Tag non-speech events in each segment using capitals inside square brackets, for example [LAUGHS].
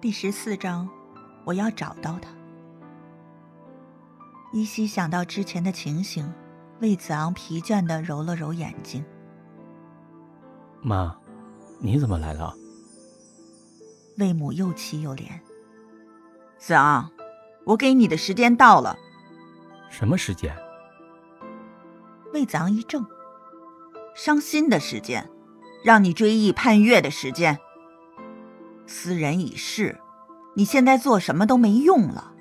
第十四章，我要找到他。依稀想到之前的情形，魏子昂疲倦的揉了揉眼睛。妈，你怎么来了？魏母又气又怜。子昂，我给你的时间到了。什么时间？魏子昂一怔。伤心的时间，让你追忆盼月的时间。斯人已逝，你现在做什么都没用了，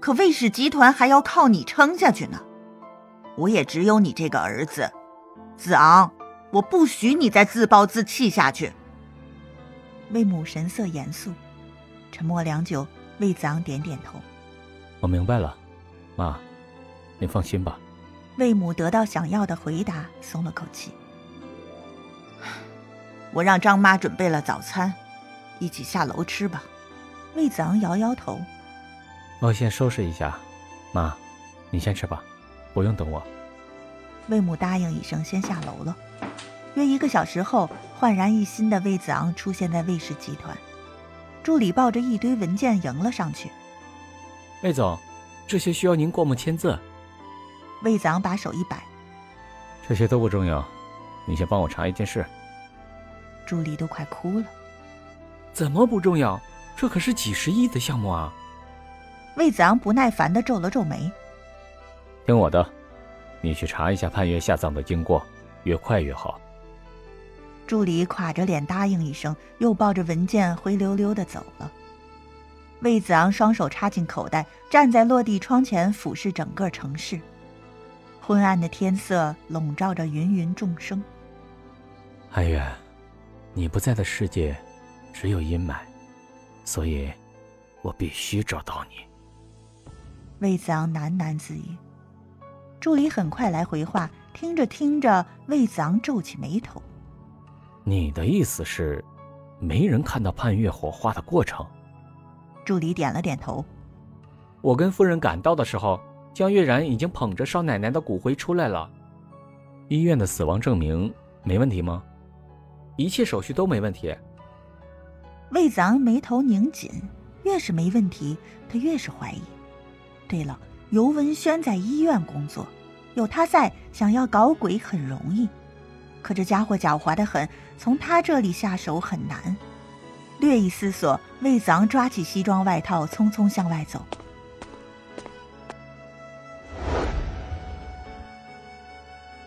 可魏氏集团还要靠你撑下去呢。我也只有你这个儿子，子昂，我不许你再自暴自弃下去。魏母神色严肃，沉默良久，魏子昂点点头：“我明白了，妈，您放心吧。”魏母得到想要的回答，松了口气。[SIGHS] 我让张妈准备了早餐。一起下楼吃吧，魏子昂摇摇头。我先收拾一下，妈，你先吃吧，不用等我。魏母答应一声，先下楼了。约一个小时后，焕然一新的魏子昂出现在魏氏集团，助理抱着一堆文件迎了上去。魏总，这些需要您过目签字。魏子昂把手一摆，这些都不重要，你先帮我查一件事。助理都快哭了。怎么不重要？这可是几十亿的项目啊！魏子昂不耐烦的皱了皱眉。听我的，你去查一下盼月下葬的经过，越快越好。助理垮着脸答应一声，又抱着文件灰溜溜的走了。魏子昂双手插进口袋，站在落地窗前俯视整个城市。昏暗的天色笼罩着芸芸众生。安月，你不在的世界。只有阴霾，所以，我必须找到你。魏子昂喃喃自语。助理很快来回话，听着听着，魏子昂皱起眉头。你的意思是，没人看到盼月火化的过程？助理点了点头。我跟夫人赶到的时候，江月然已经捧着少奶奶的骨灰出来了。医院的死亡证明没问题吗？一切手续都没问题。魏子昂眉头拧紧，越是没问题，他越是怀疑。对了，尤文轩在医院工作，有他在，想要搞鬼很容易。可这家伙狡猾的很，从他这里下手很难。略一思索，魏子昂抓起西装外套，匆匆向外走。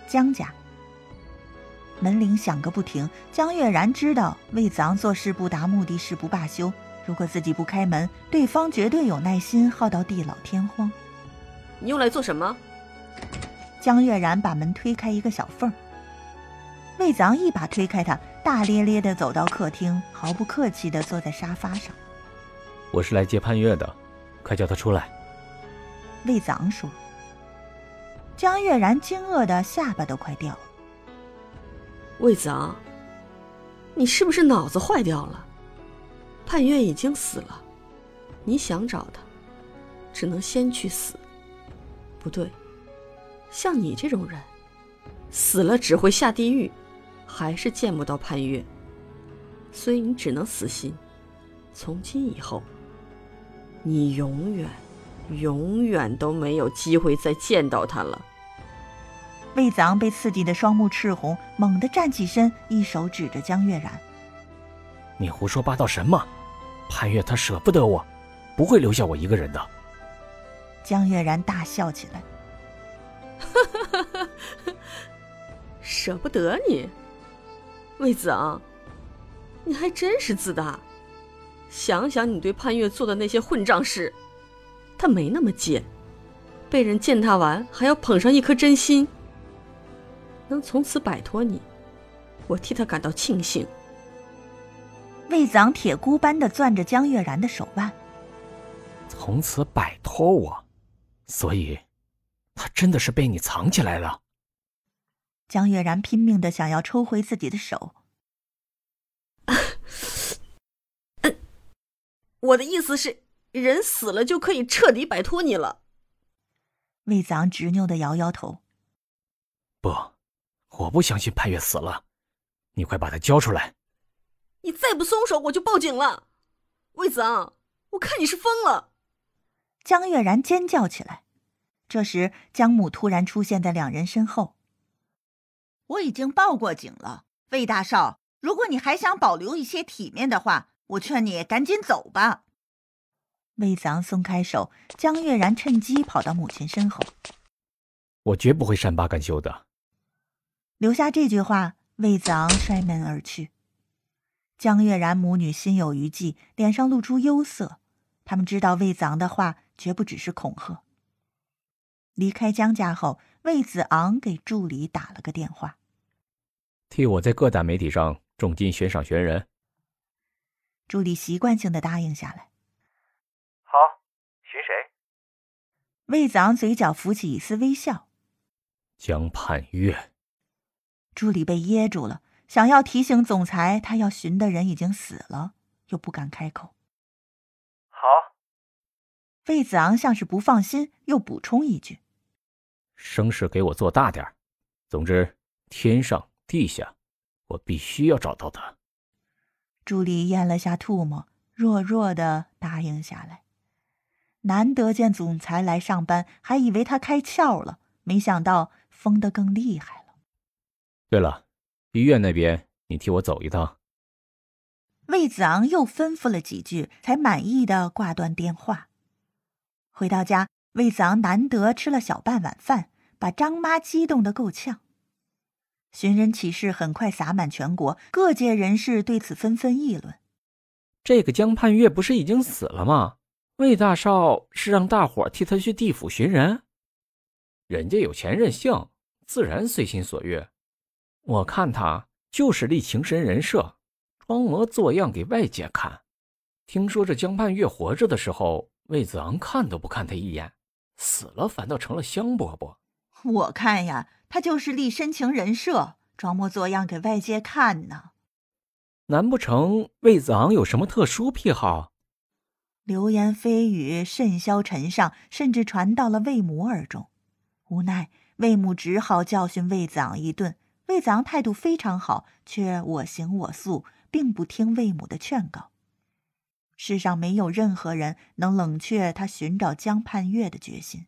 江家。门铃响个不停，江月然知道魏子昂做事不达目的誓不罢休。如果自己不开门，对方绝对有耐心耗到地老天荒。你用来做什么？江月然把门推开一个小缝。魏子昂一把推开他，大咧咧的走到客厅，毫不客气的坐在沙发上。我是来接潘月的，快叫他出来。魏子昂说。江月然惊愕的下巴都快掉了。魏子昂，你是不是脑子坏掉了？盼月已经死了，你想找他，只能先去死。不对，像你这种人，死了只会下地狱，还是见不到盼月，所以你只能死心。从今以后，你永远、永远都没有机会再见到他了。魏子昂被刺激的双目赤红，猛地站起身，一手指着江月然：“你胡说八道什么？潘月他舍不得我，不会留下我一个人的。”江月然大笑起来：“ [LAUGHS] 舍不得你，魏子昂，你还真是自大。想想你对潘月做的那些混账事，他没那么贱，被人践踏完还要捧上一颗真心。”能从此摆脱你，我替他感到庆幸。魏子昂铁箍般的攥着江月然的手腕。从此摆脱我，所以，他真的是被你藏起来了。江月然拼命的想要抽回自己的手。我的意思是，人死了就可以彻底摆脱你了。魏子昂执拗的摇摇头。不。我不相信潘越死了，你快把他交出来！你再不松手，我就报警了。魏子昂，我看你是疯了！江月然尖叫起来。这时，江母突然出现在两人身后。我已经报过警了，魏大少，如果你还想保留一些体面的话，我劝你赶紧走吧。魏子昂松开手，江月然趁机跑到母亲身后。我绝不会善罢甘休的。留下这句话，魏子昂摔门而去。江月然母女心有余悸，脸上露出忧色。他们知道魏子昂的话绝不只是恐吓。离开江家后，魏子昂给助理打了个电话，替我在各大媒体上重金悬赏悬人。助理习惯性的答应下来。好，寻谁？魏子昂嘴角浮起一丝微笑。江盼月。助理被噎住了，想要提醒总裁他要寻的人已经死了，又不敢开口。好。魏子昂像是不放心，又补充一句。声势给我做大点总之，天上地下，我必须要找到他。助理咽了下唾沫，弱弱的答应下来。难得见总裁来上班，还以为他开窍了，没想到疯得更厉害了。对了，医院那边你替我走一趟。魏子昂又吩咐了几句，才满意的挂断电话。回到家。魏子昂难得吃了小半碗饭，把张妈激动的够呛。寻人启事很快洒满全国，各界人士对此纷纷议论。这个江盼月不是已经死了吗？魏大少是让大伙替他去地府寻人？人家有钱任性，自然随心所欲。我看他就是立情深人设，装模作样给外界看。听说这江盼月活着的时候，魏子昂看都不看他一眼。死了反倒成了香饽饽。我看呀，他就是立深情人设，装模作样给外界看呢。难不成魏子昂有什么特殊癖好？流言蜚语甚嚣尘上，甚至传到了魏母耳中。无奈魏母只好教训魏子昂一顿。魏子昂态度非常好，却我行我素，并不听魏母的劝告。世上没有任何人能冷却他寻找江盼月的决心。